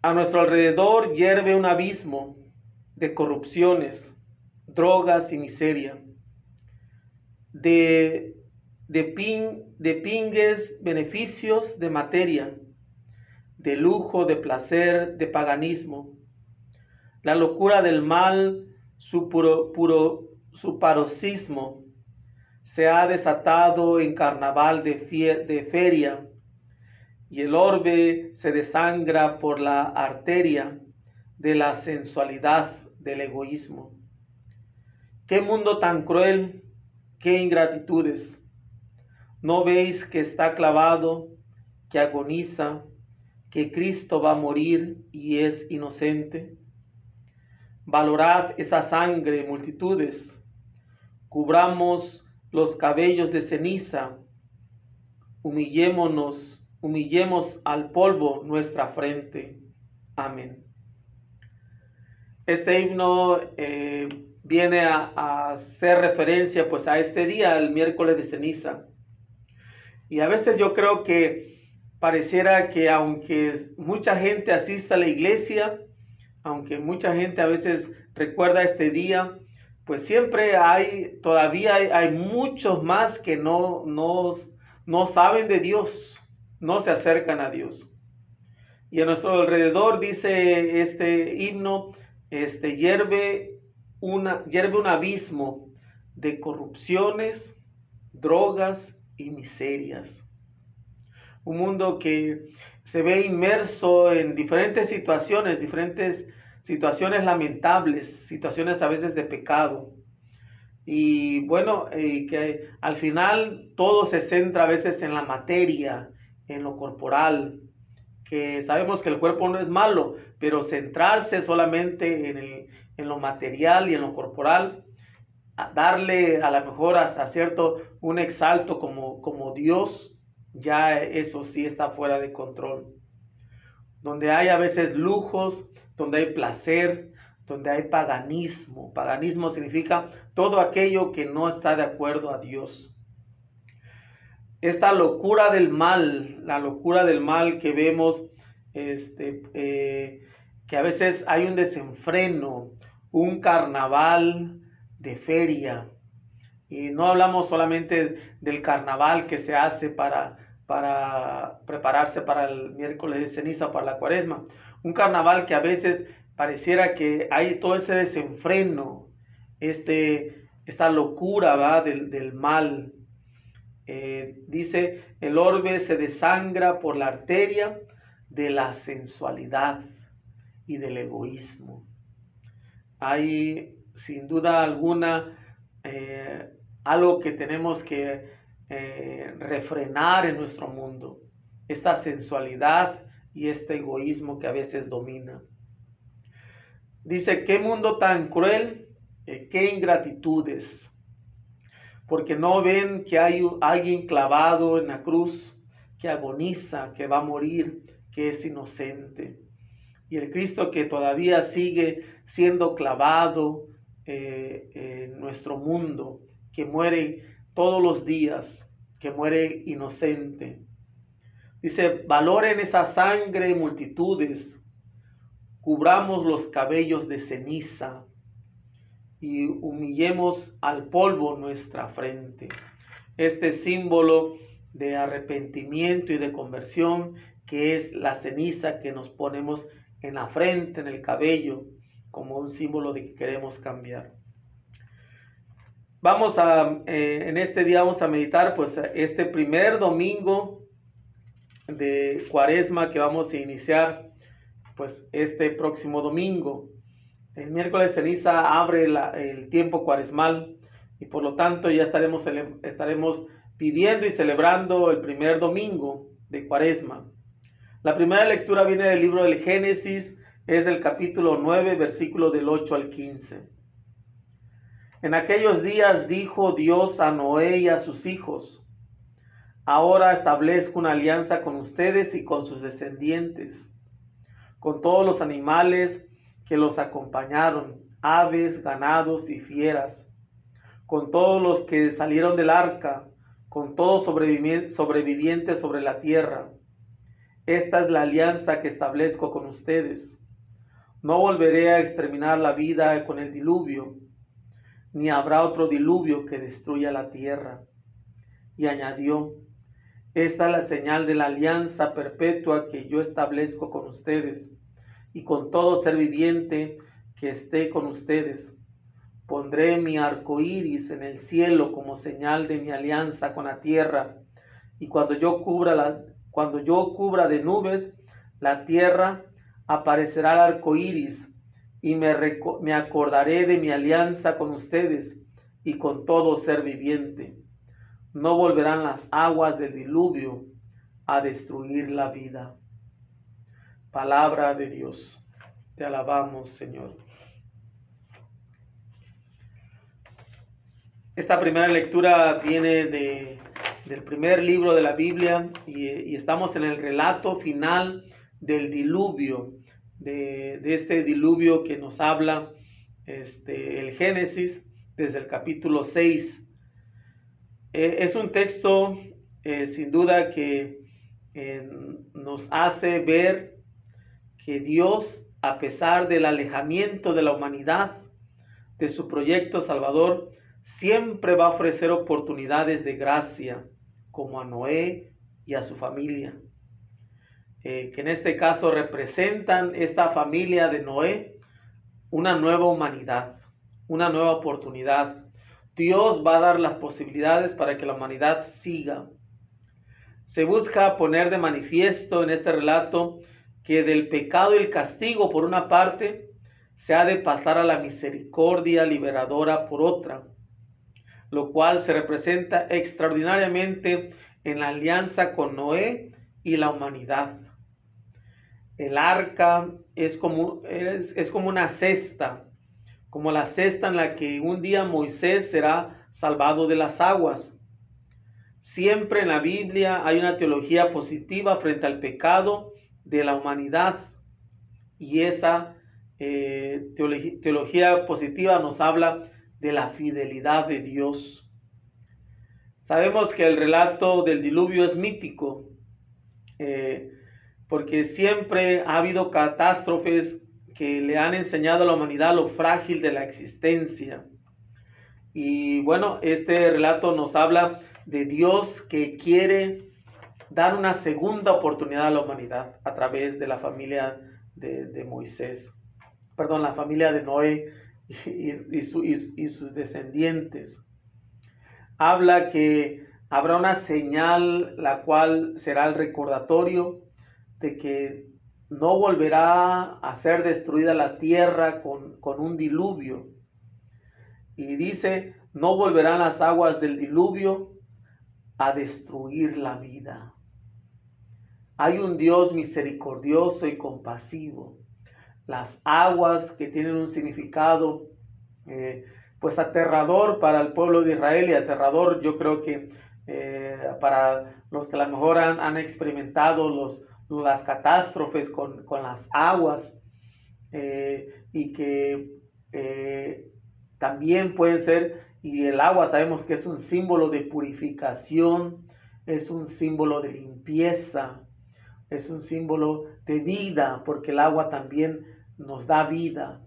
A nuestro alrededor hierve un abismo de corrupciones, drogas y miseria, de, de, pin, de pingues, beneficios de materia, de lujo, de placer, de paganismo. La locura del mal, su, puro, puro, su paroxismo, se ha desatado en carnaval de, de feria, y el orbe se desangra por la arteria de la sensualidad del egoísmo. Qué mundo tan cruel, qué ingratitudes. ¿No veis que está clavado, que agoniza, que Cristo va a morir y es inocente? Valorad esa sangre, multitudes. Cubramos los cabellos de ceniza. Humillémonos, humillemos al polvo nuestra frente. Amén. Este himno eh, viene a, hacer referencia pues a este día, el miércoles de ceniza. Y a veces yo creo que pareciera que aunque mucha gente asista a la iglesia, aunque mucha gente a veces recuerda este día, pues siempre hay, todavía hay, muchos más que no, no, no saben de Dios, no se acercan a Dios. Y a nuestro alrededor dice este himno, este, hierve, una, hierve un abismo de corrupciones, drogas y miserias. Un mundo que se ve inmerso en diferentes situaciones, diferentes situaciones lamentables, situaciones a veces de pecado. Y bueno, eh, que al final todo se centra a veces en la materia, en lo corporal, que sabemos que el cuerpo no es malo, pero centrarse solamente en, en lo material y en lo corporal, darle a lo mejor hasta cierto un exalto como, como Dios, ya eso sí está fuera de control. Donde hay a veces lujos, donde hay placer, donde hay paganismo. Paganismo significa todo aquello que no está de acuerdo a Dios. Esta locura del mal, la locura del mal que vemos, este, eh, que a veces hay un desenfreno, un carnaval de feria. Y no hablamos solamente del carnaval que se hace para, para prepararse para el miércoles de ceniza, para la cuaresma. Un carnaval que a veces pareciera que hay todo ese desenfreno, este, esta locura ¿va? Del, del mal. Eh, dice, el orbe se desangra por la arteria de la sensualidad y del egoísmo. Hay sin duda alguna eh, algo que tenemos que eh, refrenar en nuestro mundo, esta sensualidad y este egoísmo que a veces domina. Dice, qué mundo tan cruel, qué ingratitudes, porque no ven que hay alguien clavado en la cruz, que agoniza, que va a morir, que es inocente y el Cristo que todavía sigue siendo clavado eh, en nuestro mundo, que muere todos los días, que muere inocente. Dice, valoren esa sangre multitudes, cubramos los cabellos de ceniza y humillemos al polvo nuestra frente. Este símbolo de arrepentimiento y de conversión que es la ceniza que nos ponemos en la frente, en el cabello, como un símbolo de que queremos cambiar. Vamos a, eh, en este día vamos a meditar pues este primer domingo de cuaresma que vamos a iniciar pues este próximo domingo. El miércoles ceniza abre el tiempo cuaresmal y por lo tanto ya estaremos, estaremos pidiendo y celebrando el primer domingo de cuaresma. La primera lectura viene del libro del Génesis, es del capítulo 9, versículo del 8 al 15. En aquellos días dijo Dios a Noé y a sus hijos, ahora establezco una alianza con ustedes y con sus descendientes, con todos los animales que los acompañaron, aves, ganados y fieras, con todos los que salieron del arca, con todos sobrevivientes sobre la tierra esta es la alianza que establezco con ustedes. No volveré a exterminar la vida con el diluvio, ni habrá otro diluvio que destruya la tierra. Y añadió, esta es la señal de la alianza perpetua que yo establezco con ustedes y con todo ser viviente que esté con ustedes. Pondré mi arco iris en el cielo como señal de mi alianza con la tierra, y cuando yo cubra la, cuando yo cubra de nubes la tierra, aparecerá el arco iris, y me, me acordaré de mi alianza con ustedes y con todo ser viviente. No volverán las aguas del diluvio a destruir la vida. Palabra de Dios. Te alabamos, Señor. Esta primera lectura viene de, del primer libro de la Biblia y, estamos en el relato final del diluvio, de, este diluvio que nos habla este, el Génesis desde el capítulo 6. Eh, es un texto eh, sin duda que eh, nos hace ver que Dios, a pesar del alejamiento de la humanidad, de su proyecto salvador, siempre va a ofrecer oportunidades de gracia, como a Noé y a su familia, eh, que en este caso representan esta familia de Noé una nueva humanidad, una nueva oportunidad. Dios va a dar las posibilidades para que la humanidad siga. Se busca poner de manifiesto en este relato que del pecado y el castigo por una parte se ha de pasar a la misericordia liberadora por otra, lo cual se representa extraordinariamente en la alianza con Noé y la humanidad. El arca es como, es, es como una cesta, como la cesta en la que un día Moisés será salvado de las aguas. Siempre en la Biblia hay una teología positiva frente al pecado de la humanidad. Y esa eh, teología, positiva nos habla de la fidelidad de Dios. Sabemos que el relato del diluvio es mítico, eh, porque siempre ha habido catástrofes que le han enseñado a la humanidad lo frágil de la existencia. Y bueno, este relato nos habla de Dios que quiere dar una segunda oportunidad a la humanidad a través de la familia de, Moisés, perdón, la familia de Noé y, sus descendientes. Habla que habrá una señal la cual será el recordatorio de que no volverá a ser destruida la tierra con, un diluvio. Y dice, no volverán las aguas del diluvio a destruir la vida. Hay un Dios misericordioso y compasivo. Las aguas que tienen un significado eh, pues aterrador para el pueblo de Israel y aterrador yo creo que eh, para los que a lo mejor han, experimentado los, las catástrofes con, las aguas eh, y que también pueden ser, y el agua sabemos que es un símbolo de purificación, es un símbolo de limpieza, es un símbolo de vida, porque el agua también nos da vida.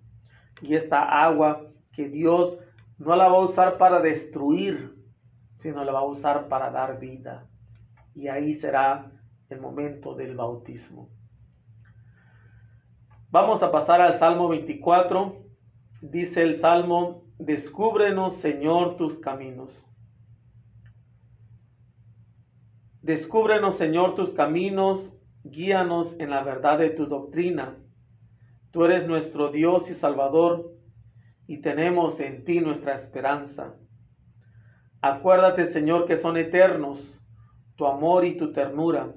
Y esta agua que Dios no la va a usar para destruir, sino la va a usar para dar vida. Y ahí será el momento del bautismo. Vamos a pasar al Salmo 24. Dice el Salmo, descúbrenos Señor tus caminos. Descúbrenos Señor tus caminos guíanos en la verdad de tu doctrina. Tú eres nuestro Dios y Salvador, y tenemos en ti nuestra esperanza. Acuérdate, Señor, que son eternos tu amor y tu ternura.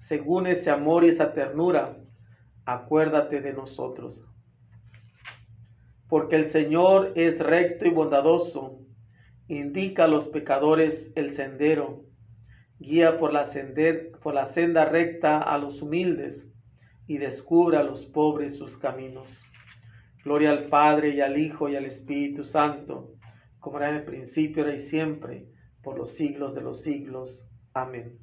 Según ese amor y esa ternura, acuérdate de nosotros. Porque el Señor es recto y bondadoso, indica a los pecadores el sendero guía por la, por la senda recta a los humildes y descubre a los pobres sus caminos. Gloria al Padre y al Hijo y al Espíritu Santo, como era en el principio, ahora y siempre, por los siglos de los siglos. Amén.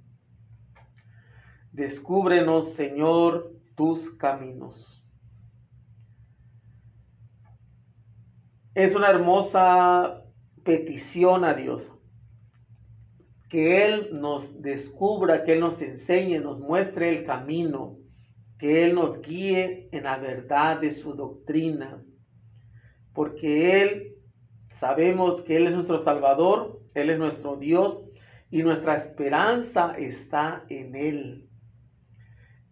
Descúbrenos, Señor, tus caminos. Es una hermosa petición a Dios. Que Él nos descubra, que Él nos enseñe, nos muestre el camino, que Él nos guíe en la verdad de su doctrina. Porque Él, sabemos que Él es nuestro Salvador, Él es nuestro Dios y nuestra esperanza está en Él.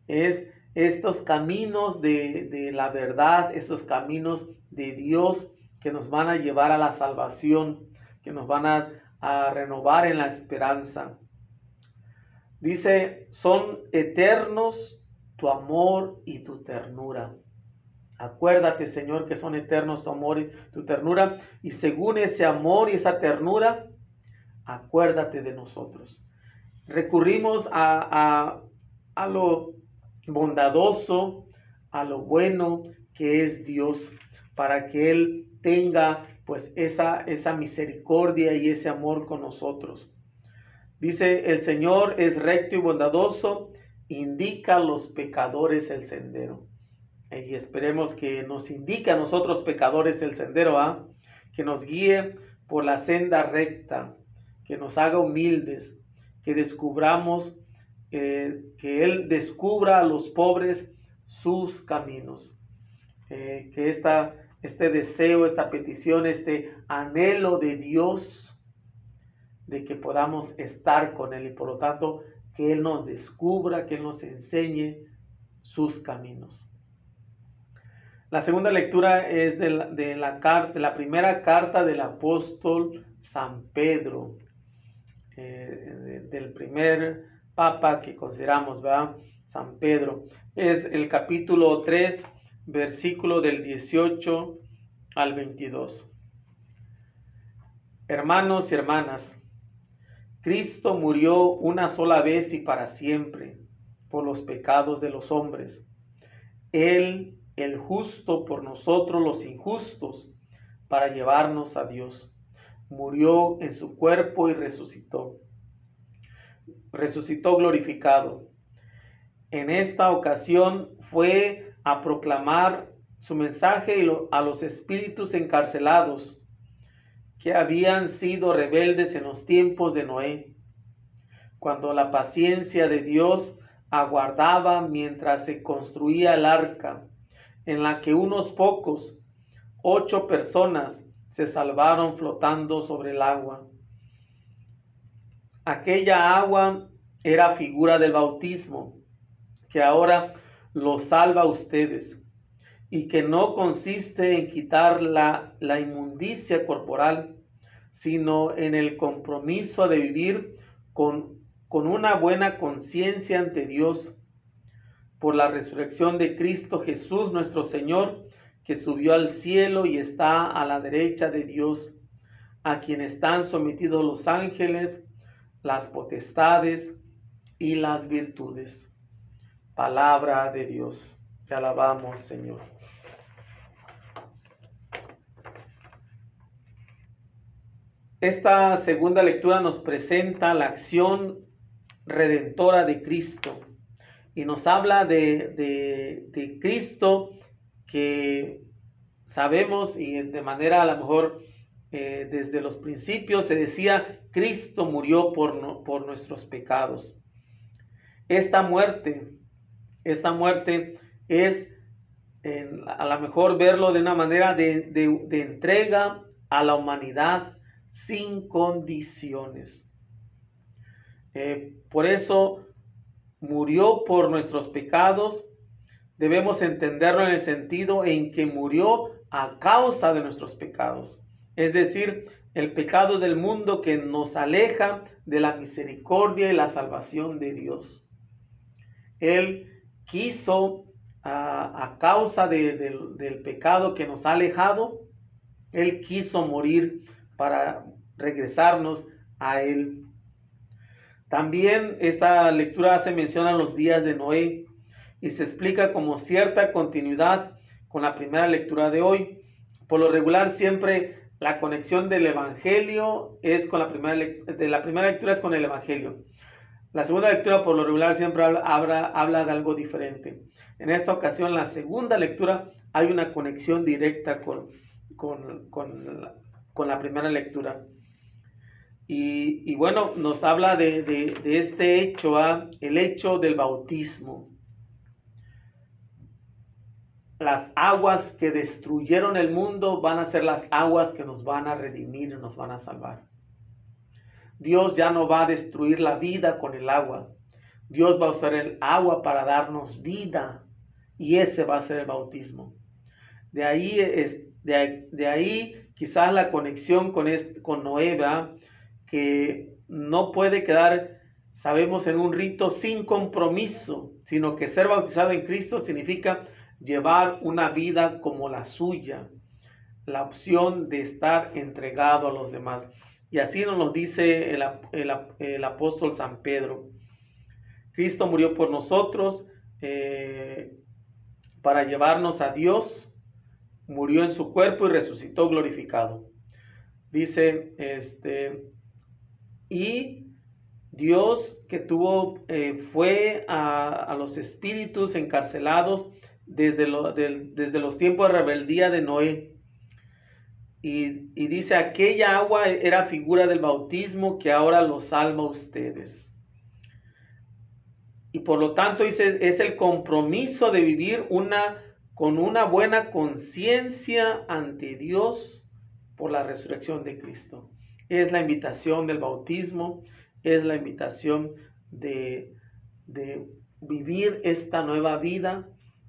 Es estos caminos de, de la verdad, estos caminos de Dios que nos van a llevar a la salvación, que nos van a, renovar en la esperanza. Dice, son eternos tu amor y tu ternura. Acuérdate, Señor, que son eternos tu amor y tu ternura. Y según ese amor y esa ternura, acuérdate de nosotros. Recurrimos a, a, a lo bondadoso, a lo bueno que es Dios, para que Él tenga pues esa, esa misericordia y ese amor con nosotros. Dice, el Señor es recto y bondadoso, indica a los pecadores el sendero. Y esperemos que nos indique a nosotros pecadores el sendero, ¿ah? que nos guíe por la senda recta, que nos haga humildes, que descubramos, eh, que Él descubra a los pobres sus caminos. Eh, que esta este deseo, esta petición, este anhelo de Dios de que podamos estar con Él y por lo tanto que Él nos descubra, que Él nos enseñe sus caminos. La segunda lectura es de la, de la, carta, la primera carta del apóstol San Pedro, eh, del primer papa que consideramos, ¿verdad? San Pedro. Es el capítulo 3, versículo del 18 al 22. Hermanos y hermanas, Cristo murió una sola vez y para siempre por los pecados de los hombres. Él, el justo, por nosotros los injustos, para llevarnos a Dios. Murió en su cuerpo y resucitó. Resucitó glorificado. En esta ocasión fue a proclamar su mensaje a los espíritus encarcelados que habían sido rebeldes en los tiempos de Noé, cuando la paciencia de Dios aguardaba mientras se construía el arca, en la que unos pocos, ocho personas, se salvaron flotando sobre el agua. Aquella agua era figura del bautismo, que ahora los salva a ustedes, y que no consiste en quitar la, la inmundicia corporal, sino en el compromiso de vivir con, con una buena conciencia ante Dios por la resurrección de Cristo Jesús nuestro Señor, que subió al cielo y está a la derecha de Dios, a quien están sometidos los ángeles, las potestades y las virtudes. Palabra de Dios. Te alabamos, Señor. Esta segunda lectura nos presenta la acción redentora de Cristo y nos habla de, de, Cristo que sabemos y de manera a lo mejor eh, desde los principios se decía Cristo murió por, por nuestros pecados. Esta muerte esta muerte es a lo mejor verlo de una manera de, entrega a la humanidad sin condiciones. Eh, por eso murió por nuestros pecados. Debemos entenderlo en el sentido en que murió a causa de nuestros pecados. Es decir, el pecado del mundo que nos aleja de la misericordia y la salvación de Dios. Él quiso, a, causa del pecado que nos ha alejado, Él quiso morir para regresarnos a Él. También esta lectura hace mención a los días de Noé y se explica como cierta continuidad con la primera lectura de hoy. Por lo regular siempre la conexión del Evangelio es con la primera, de la primera lectura es con el Evangelio. La segunda lectura por lo regular siempre habla, de algo diferente. En esta ocasión, la segunda lectura hay una conexión directa con, la, primera lectura. Y, bueno, nos habla de, este hecho, ¿ah? el hecho del bautismo. Las aguas que destruyeron el mundo van a ser las aguas que nos van a redimir nos van a salvar. Dios ya no va a destruir la vida con el agua. Dios va a usar el agua para darnos vida y ese va a ser el bautismo. De ahí, de, ahí quizás la conexión con, con Noé, que no puede quedar, sabemos, en un rito sin compromiso, sino que ser bautizado en Cristo significa llevar una vida como la suya, la opción de estar entregado a los demás. Y así nos lo dice el, apóstol San Pedro. Cristo murió por nosotros eh, para llevarnos a Dios, murió en su cuerpo y resucitó glorificado. Dice, este, y Dios que tuvo, eh, fue a, los espíritus encarcelados desde, desde los tiempos de rebeldía de Noé y, dice, aquella agua era figura del bautismo que ahora los salva a ustedes. Y por lo tanto dice, es el compromiso de vivir una, con una buena conciencia ante Dios por la resurrección de Cristo. Es la invitación del bautismo, es la invitación de, de vivir esta nueva vida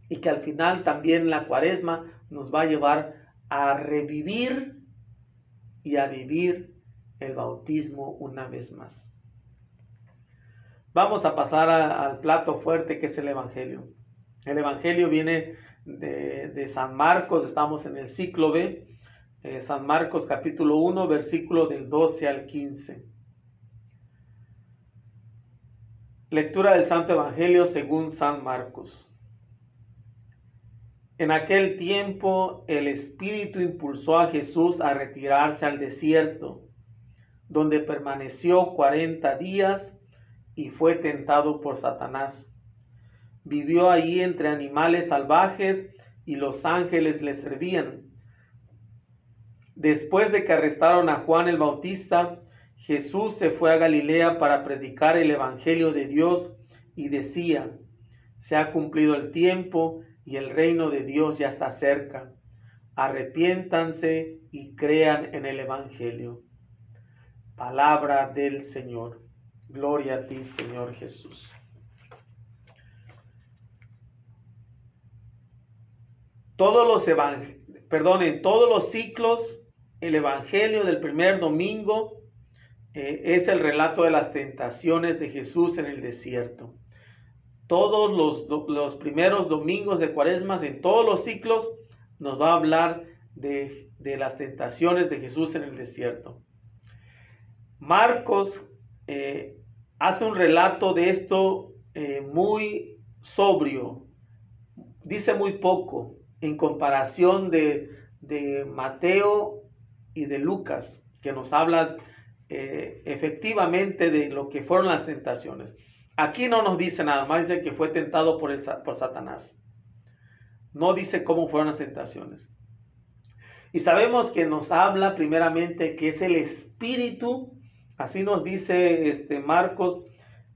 y que al final también la cuaresma nos va a llevar a revivir y a vivir el bautismo una vez más. Vamos a pasar al plato fuerte que es el Evangelio. El Evangelio viene de, San Marcos, estamos en el ciclo B, eh, San Marcos capítulo 1, versículo del 12 al 15. Lectura del Santo Evangelio según San Marcos. En aquel tiempo el Espíritu impulsó a Jesús a retirarse al desierto, donde permaneció cuarenta días y fue tentado por Satanás. Vivió allí entre animales salvajes y los ángeles le servían. Después de que arrestaron a Juan el Bautista, Jesús se fue a Galilea para predicar el Evangelio de Dios y decía, se ha cumplido el tiempo y el reino de Dios ya está cerca. Arrepiéntanse y crean en el Evangelio. Palabra del Señor. Gloria a ti, Señor Jesús. Todos los evangelios, perdón, en todos los ciclos, el Evangelio del primer domingo eh, es el relato de las tentaciones de Jesús en el desierto todos los, primeros domingos de cuaresmas, en todos los ciclos, nos va a hablar de, las tentaciones de Jesús en el desierto. Marcos eh, hace un relato de esto eh, muy sobrio, dice muy poco en comparación de, Mateo y de Lucas, que nos habla eh, efectivamente de lo que fueron las tentaciones. Aquí no nos dice nada más, dice que fue tentado por, el, por Satanás. No dice cómo fueron las tentaciones. Y sabemos que nos habla primeramente que es el Espíritu, así nos dice este Marcos,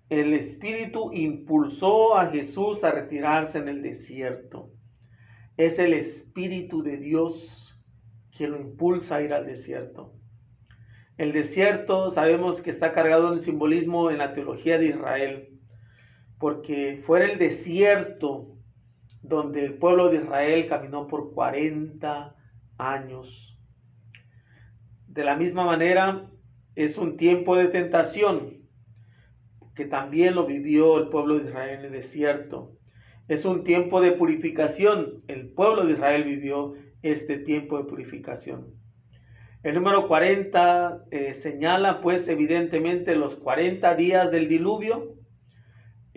el Espíritu impulsó a Jesús a retirarse en el desierto. Es el Espíritu de Dios que lo impulsa a ir al desierto. El desierto sabemos que está cargado en simbolismo en la teología de Israel, porque fue el desierto donde el pueblo de Israel caminó por 40 años. De la misma manera, es un tiempo de tentación que también lo vivió el pueblo de Israel en el desierto. Es un tiempo de purificación. El pueblo de Israel vivió este tiempo de purificación. El número 40 eh, señala pues evidentemente los 40 días del diluvio,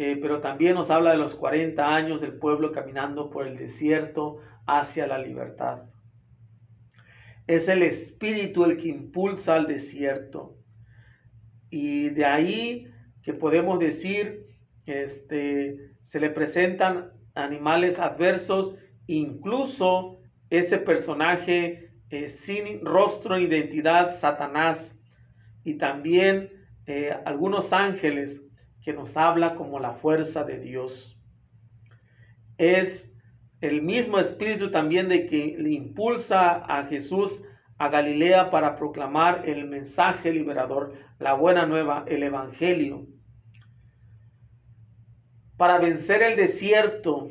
eh, pero también nos habla de los 40 años del pueblo caminando por el desierto hacia la libertad. Es el espíritu el que impulsa al desierto. Y de ahí que podemos decir, este, se le presentan animales adversos, incluso ese personaje eh, sin rostro e identidad, Satanás, y también eh, algunos ángeles que nos habla como la fuerza de Dios. Es el mismo espíritu también de que le impulsa a Jesús a Galilea para proclamar el mensaje liberador, la buena nueva, el Evangelio. Para vencer el desierto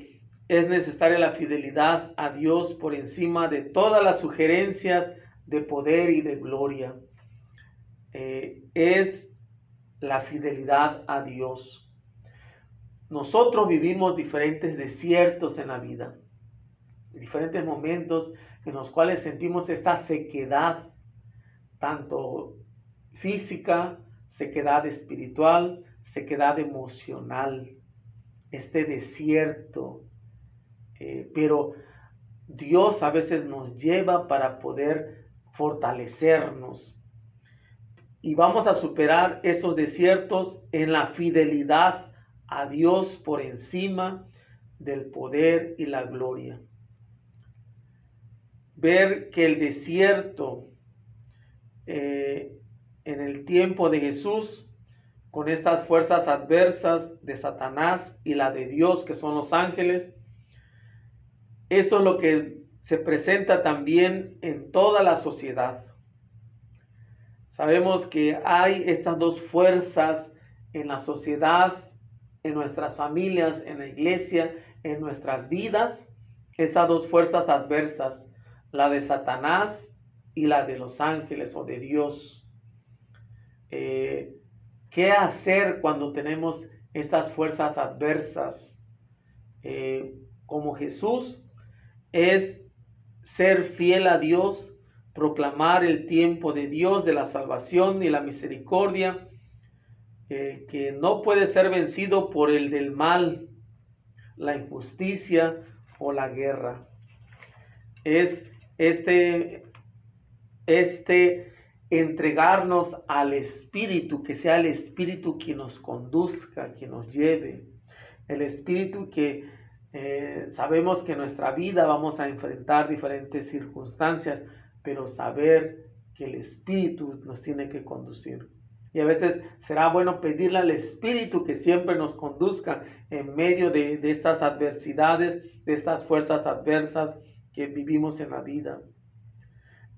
es necesaria la fidelidad a Dios por encima de todas las sugerencias de poder y de gloria. Eh, es la fidelidad a Dios. Nosotros vivimos diferentes desiertos en la vida, diferentes momentos en los cuales sentimos esta sequedad, tanto física, sequedad espiritual, sequedad emocional, este desierto. Eh, pero Dios a veces nos lleva para poder fortalecernos. Y vamos a superar esos desiertos en la fidelidad a Dios por encima del poder y la gloria ver que el desierto eh, en el tiempo de Jesús, con estas fuerzas adversas de Satanás y la de Dios, que son los ángeles, eso es lo que se presenta también en toda la sociedad. Sabemos que hay estas dos fuerzas en la sociedad, en nuestras familias, en la iglesia, en nuestras vidas, esas dos fuerzas adversas la de Satanás y la de los ángeles o de Dios. Eh, ¿Qué hacer cuando tenemos estas fuerzas adversas? Eh, como Jesús es ser fiel a Dios, proclamar el tiempo de Dios, de la salvación y la misericordia, eh, que no puede ser vencido por el del mal, la injusticia o la guerra. Es este, este entregarnos al Espíritu, que sea el Espíritu quien nos conduzca, quien nos lleve. El Espíritu que eh, sabemos que en nuestra vida vamos a enfrentar diferentes circunstancias, pero saber que el Espíritu nos tiene que conducir. Y a veces será bueno pedirle al Espíritu que siempre nos conduzca en medio de, de estas adversidades, de estas fuerzas adversas, que vivimos en la vida.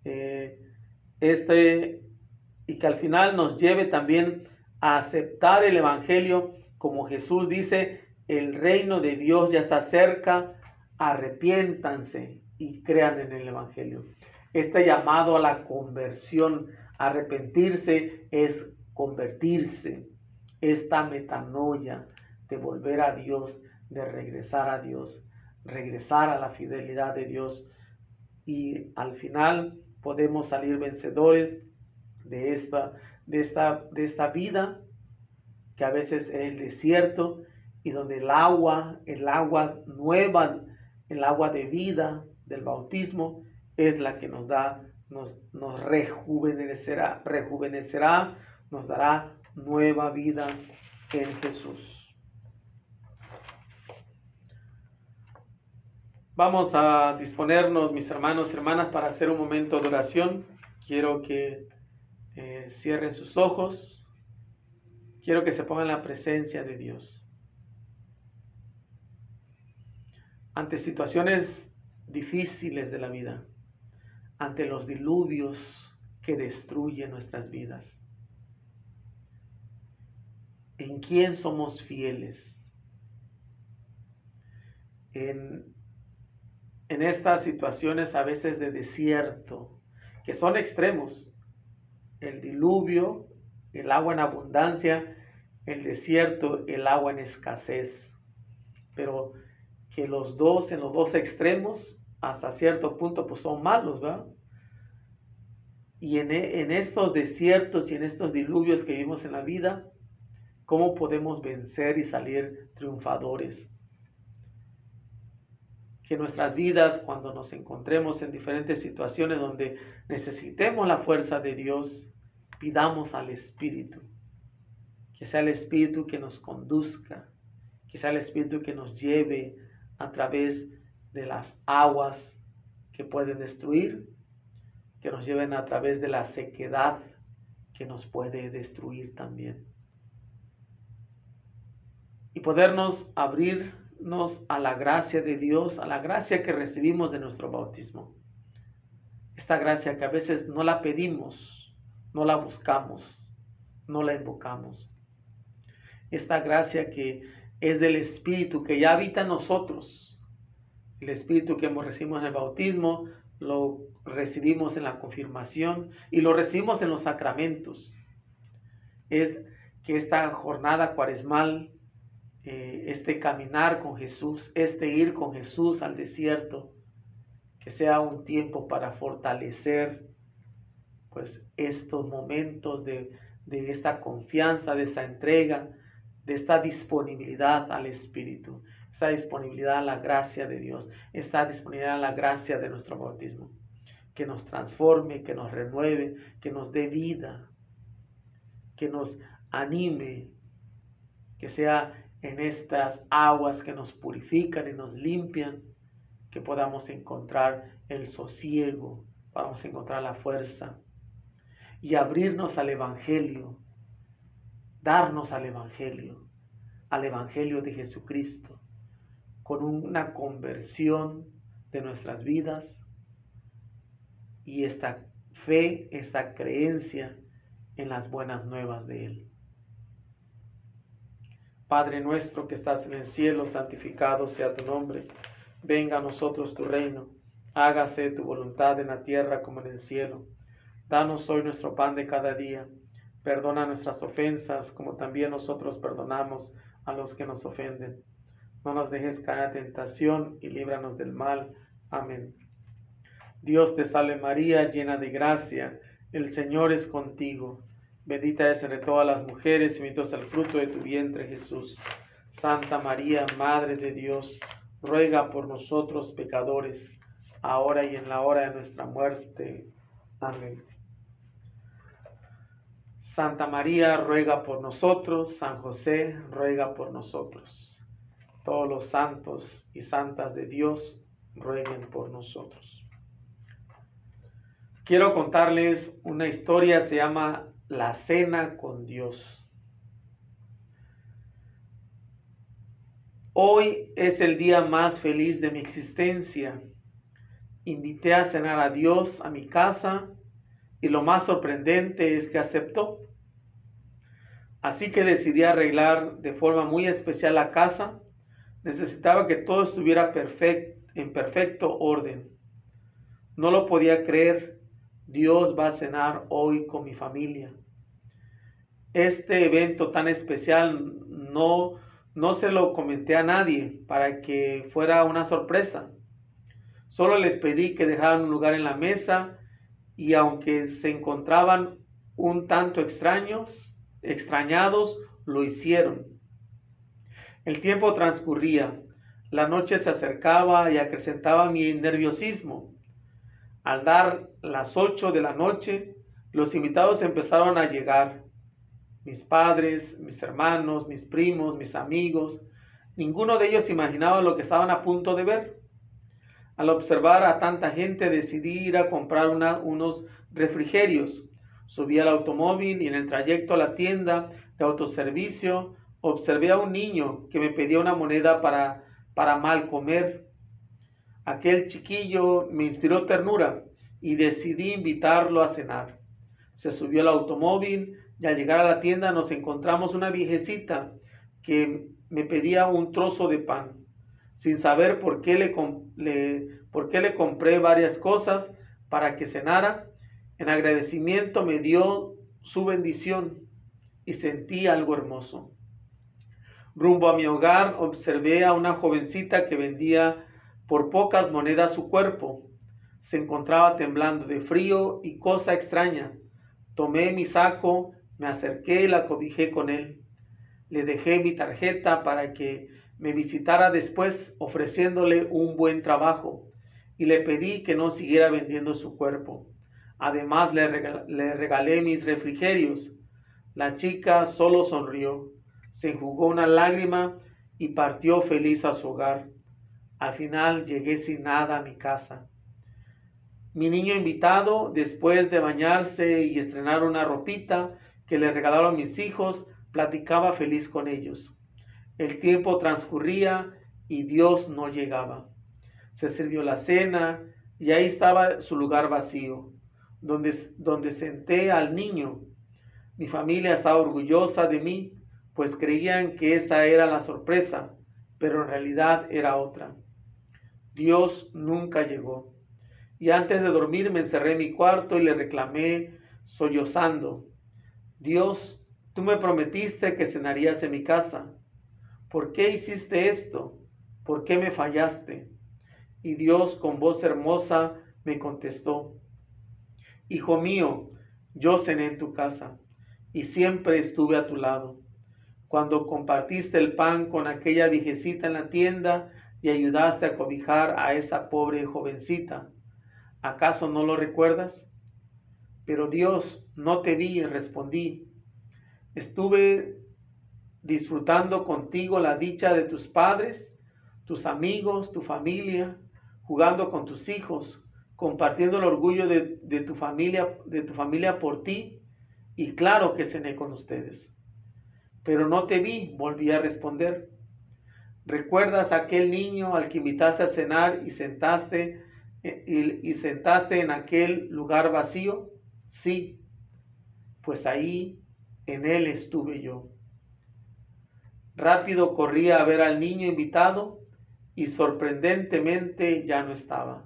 Eh, este, y que al final nos lleve también a aceptar el Evangelio, como Jesús dice, el reino de Dios ya está cerca, arrepiéntanse y crean en el Evangelio. Este llamado a la conversión, arrepentirse es convertirse, esta metanoia de volver a Dios, de regresar a Dios regresar a la fidelidad de Dios. Y al final podemos salir vencedores de esta, de esta, de esta vida que a veces es el desierto y donde el agua, el agua nueva, el agua de vida del bautismo es la que nos da, nos, nos rejuvenecerá, rejuvenecerá, nos dará nueva vida en Jesús. Vamos a disponernos, mis hermanos y hermanas, para hacer un momento de oración. Quiero que eh, cierren sus ojos. Quiero que se pongan en la presencia de Dios. Ante situaciones difíciles de la vida, ante los diluvios que destruyen nuestras vidas. ¿En quién somos fieles? En estas situaciones a veces de desierto, que son extremos. El diluvio, el agua en abundancia, el desierto, el agua en escasez. Pero que los dos, en los dos extremos, hasta cierto punto, pues son malos, ¿verdad? Y en, en estos desiertos y en estos diluvios que vivimos en la vida, ¿cómo podemos vencer y salir triunfadores? que nuestras vidas, cuando nos encontremos en diferentes situaciones donde necesitemos la fuerza de Dios, pidamos al Espíritu que sea el Espíritu que nos conduzca, que sea el Espíritu que nos lleve a través de las aguas que pueden destruir, que nos lleven a través de la sequedad que nos puede destruir también. Y podernos abrirnos a la gracia de Dios, a la gracia que recibimos de nuestro bautismo. Esta gracia que a veces no la pedimos, no la buscamos, no la invocamos. Esta gracia que es del Espíritu que ya habita en nosotros. El Espíritu que hemos recibido en el bautismo, lo recibimos en la confirmación y lo recibimos en los sacramentos. Es que esta jornada cuaresmal, eh, este caminar con Jesús, este ir con Jesús al desierto, que sea un tiempo para fortalecer pues estos momentos de, de esta confianza, de esta entrega, de esta disponibilidad al Espíritu, esta disponibilidad a la gracia de Dios, esta disponibilidad a la gracia de nuestro bautismo, que nos transforme, que nos renueve, que nos dé vida, que nos anime, que sea en estas aguas que nos purifican y nos limpian, que podamos encontrar el sosiego, podamos encontrar la fuerza y abrirnos al Evangelio, darnos al Evangelio, al Evangelio de Jesucristo, con una conversión de nuestras vidas y esta fe, esta creencia en las buenas nuevas de Él. Padre nuestro que estás en el cielo, santificado sea tu nombre. Venga a nosotros tu reino. Hágase tu voluntad en la tierra como en el cielo. Danos hoy nuestro pan de cada día Perdona nuestras ofensas como también nosotros perdonamos a los que nos ofenden. No nos dejes caer a tentación y líbranos del mal. Amén. Dios te salve María, llena de gracia. El Señor es contigo. Bendita es entre todas las mujeres y bendito es el fruto de tu vientre Jesús. Santa María, Madre de Dios, ruega por nosotros pecadores, ahora y en la hora de nuestra muerte. Amén. Santa María ruega por nosotros, San José ruega por nosotros. Todos los santos y santas de Dios rueguen por nosotros. Quiero contarles una historia, se llama La Cena con Dios. Hoy es el día más feliz de mi existencia. Invité a cenar a Dios a mi casa y lo más sorprendente es que aceptó. Así que decidí arreglar de forma muy especial la casa. Necesitaba que todo estuviera en perfecto orden. No lo podía creer. Dios va a cenar hoy con mi familia. Este evento tan especial no, no se lo comenté a nadie para que fuera una sorpresa. Solo les pedí que dejaran un lugar en la mesa y aunque se encontraban un tanto extraños, extrañados, lo hicieron. El tiempo transcurría, la noche se acercaba y acrecentaba mi nerviosismo. Al dar las ocho de la noche, los invitados empezaron a llegar. Mis padres, mis hermanos, mis primos, mis amigos, ninguno de ellos imaginaba lo que estaban a punto de ver. Al observar a tanta gente decidí ir a comprar unos refrigerios. Subí al automóvil y en el trayecto a la tienda de autoservicio observé a un niño que me pedía una moneda para, para mal comer. Aquel chiquillo me inspiró ternura y decidí invitarlo a cenar. Se subió al automóvil y al llegar a la tienda nos encontramos una viejecita que me pedía un trozo de pan sin saber por qué le, por qué le compré varias cosas para que cenara. En agradecimiento me dio su bendición y sentí algo hermoso. Rumbo a mi hogar observé a una jovencita que vendía por pocas monedas su cuerpo. Se encontraba temblando de frío y cosa extraña. Tomé mi saco, me acerqué y la cobijé con él. Le dejé mi tarjeta para que me visitara después ofreciéndole un buen trabajo y le pedí que no siguiera vendiendo su cuerpo. Además le, regalé mis refrigerios. La chica solo sonrió, se enjugó una lágrima y partió feliz a su hogar. Al final llegué sin nada a mi casa. Mi niño invitado, después de bañarse y estrenar una ropita que le regalaron mis hijos, platicaba feliz con ellos. El tiempo transcurría y Dios no llegaba. Se sirvió la cena y ahí estaba su lugar vacío, donde, donde senté al niño. Mi familia estaba orgullosa de mí, pues creían que esa era la sorpresa, pero en realidad era otra. Dios nunca llegó. Y antes de dormir me encerré en mi cuarto y le reclamé sollozando, Dios, tú me prometiste que cenarías en mi casa. ¿Por qué hiciste esto? ¿Por qué me fallaste? Y Dios con voz hermosa me contestó, Hijo mío, yo cené en tu casa y siempre estuve a tu lado. Cuando compartiste el pan con aquella viejecita en la tienda y ayudaste a cobijar a esa pobre jovencita, ¿acaso no lo recuerdas? Pero Dios, no te vi respondí. Estuve disfrutando contigo la dicha de tus padres, tus amigos, tu familia, jugando con tus hijos, compartiendo el orgullo de, de, tu familia, de tu familia por ti, y claro que cené con ustedes. Pero no te vi, volví a responder. ¿Recuerdas aquel niño al que invitaste a cenar y sentaste y, y sentaste en aquel lugar vacío? Sí, pues ahí en él estuve yo. Rápido corrí a ver al niño invitado y sorprendentemente ya no estaba.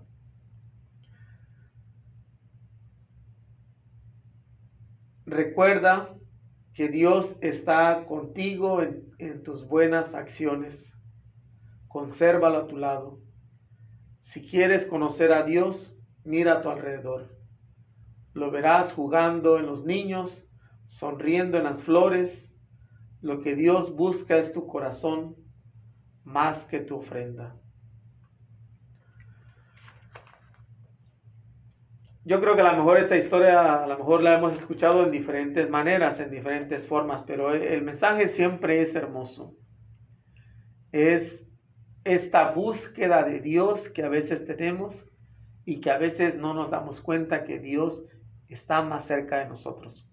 Recuerda que Dios está contigo en, en, tus buenas acciones. Consérvalo a tu lado. Si quieres conocer a Dios, mira a tu alrededor. Lo verás jugando en los niños, sonriendo en las flores. Lo que Dios busca es tu corazón más que tu ofrenda. Yo creo que a lo mejor esta historia, a lo mejor la hemos escuchado en diferentes maneras, en diferentes formas, pero el mensaje siempre es hermoso. Es esta búsqueda de Dios que a veces tenemos y que a veces no nos damos cuenta que Dios está más cerca de nosotros.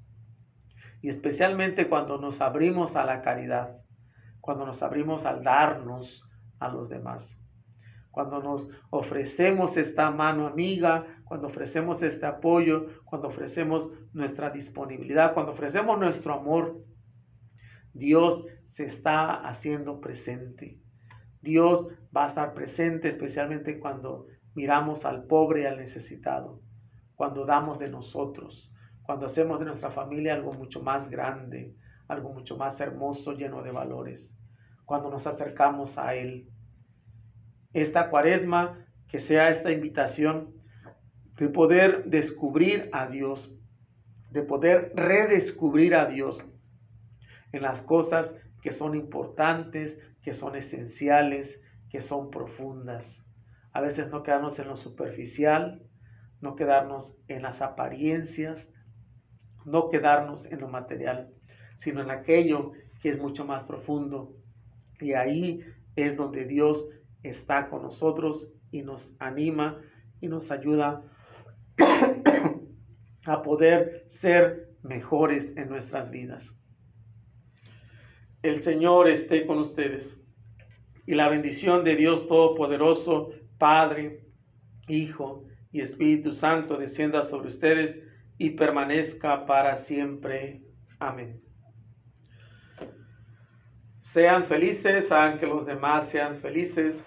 Y especialmente cuando nos abrimos a la caridad cuando nos abrimos al darnos a los demás. Cuando nos ofrecemos esta mano amiga, cuando ofrecemos este apoyo, cuando ofrecemos nuestra disponibilidad, cuando ofrecemos nuestro amor, Dios se está haciendo presente. Dios va a estar presente especialmente cuando miramos al pobre y al necesitado, cuando damos de nosotros, cuando hacemos de nuestra familia algo mucho más grande, algo mucho más hermoso, lleno de valores cuando nos acercamos a Él. Esta cuaresma, que sea esta invitación de poder descubrir a Dios, de poder redescubrir a Dios en las cosas que son importantes, que son esenciales, que son profundas. A veces no quedarnos en lo superficial, no quedarnos en las apariencias, no quedarnos en lo material, sino en aquello que es mucho más profundo, y ahí es donde Dios está con nosotros y nos anima y nos ayuda a poder ser mejores en nuestras vidas. El Señor esté con ustedes y la bendición de Dios Todopoderoso, Padre, Hijo y Espíritu Santo descienda sobre ustedes y permanezca para siempre. Amén. Sean felices, hagan que los demás sean felices,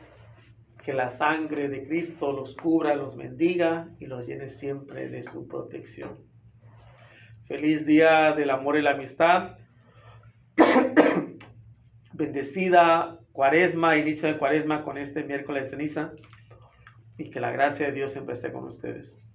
que la sangre de Cristo los cubra, los bendiga y los llene siempre de su protección. Feliz día del amor y la amistad. Bendecida cuaresma, inicio de cuaresma con este miércoles de ceniza y que la gracia de Dios siempre esté con ustedes.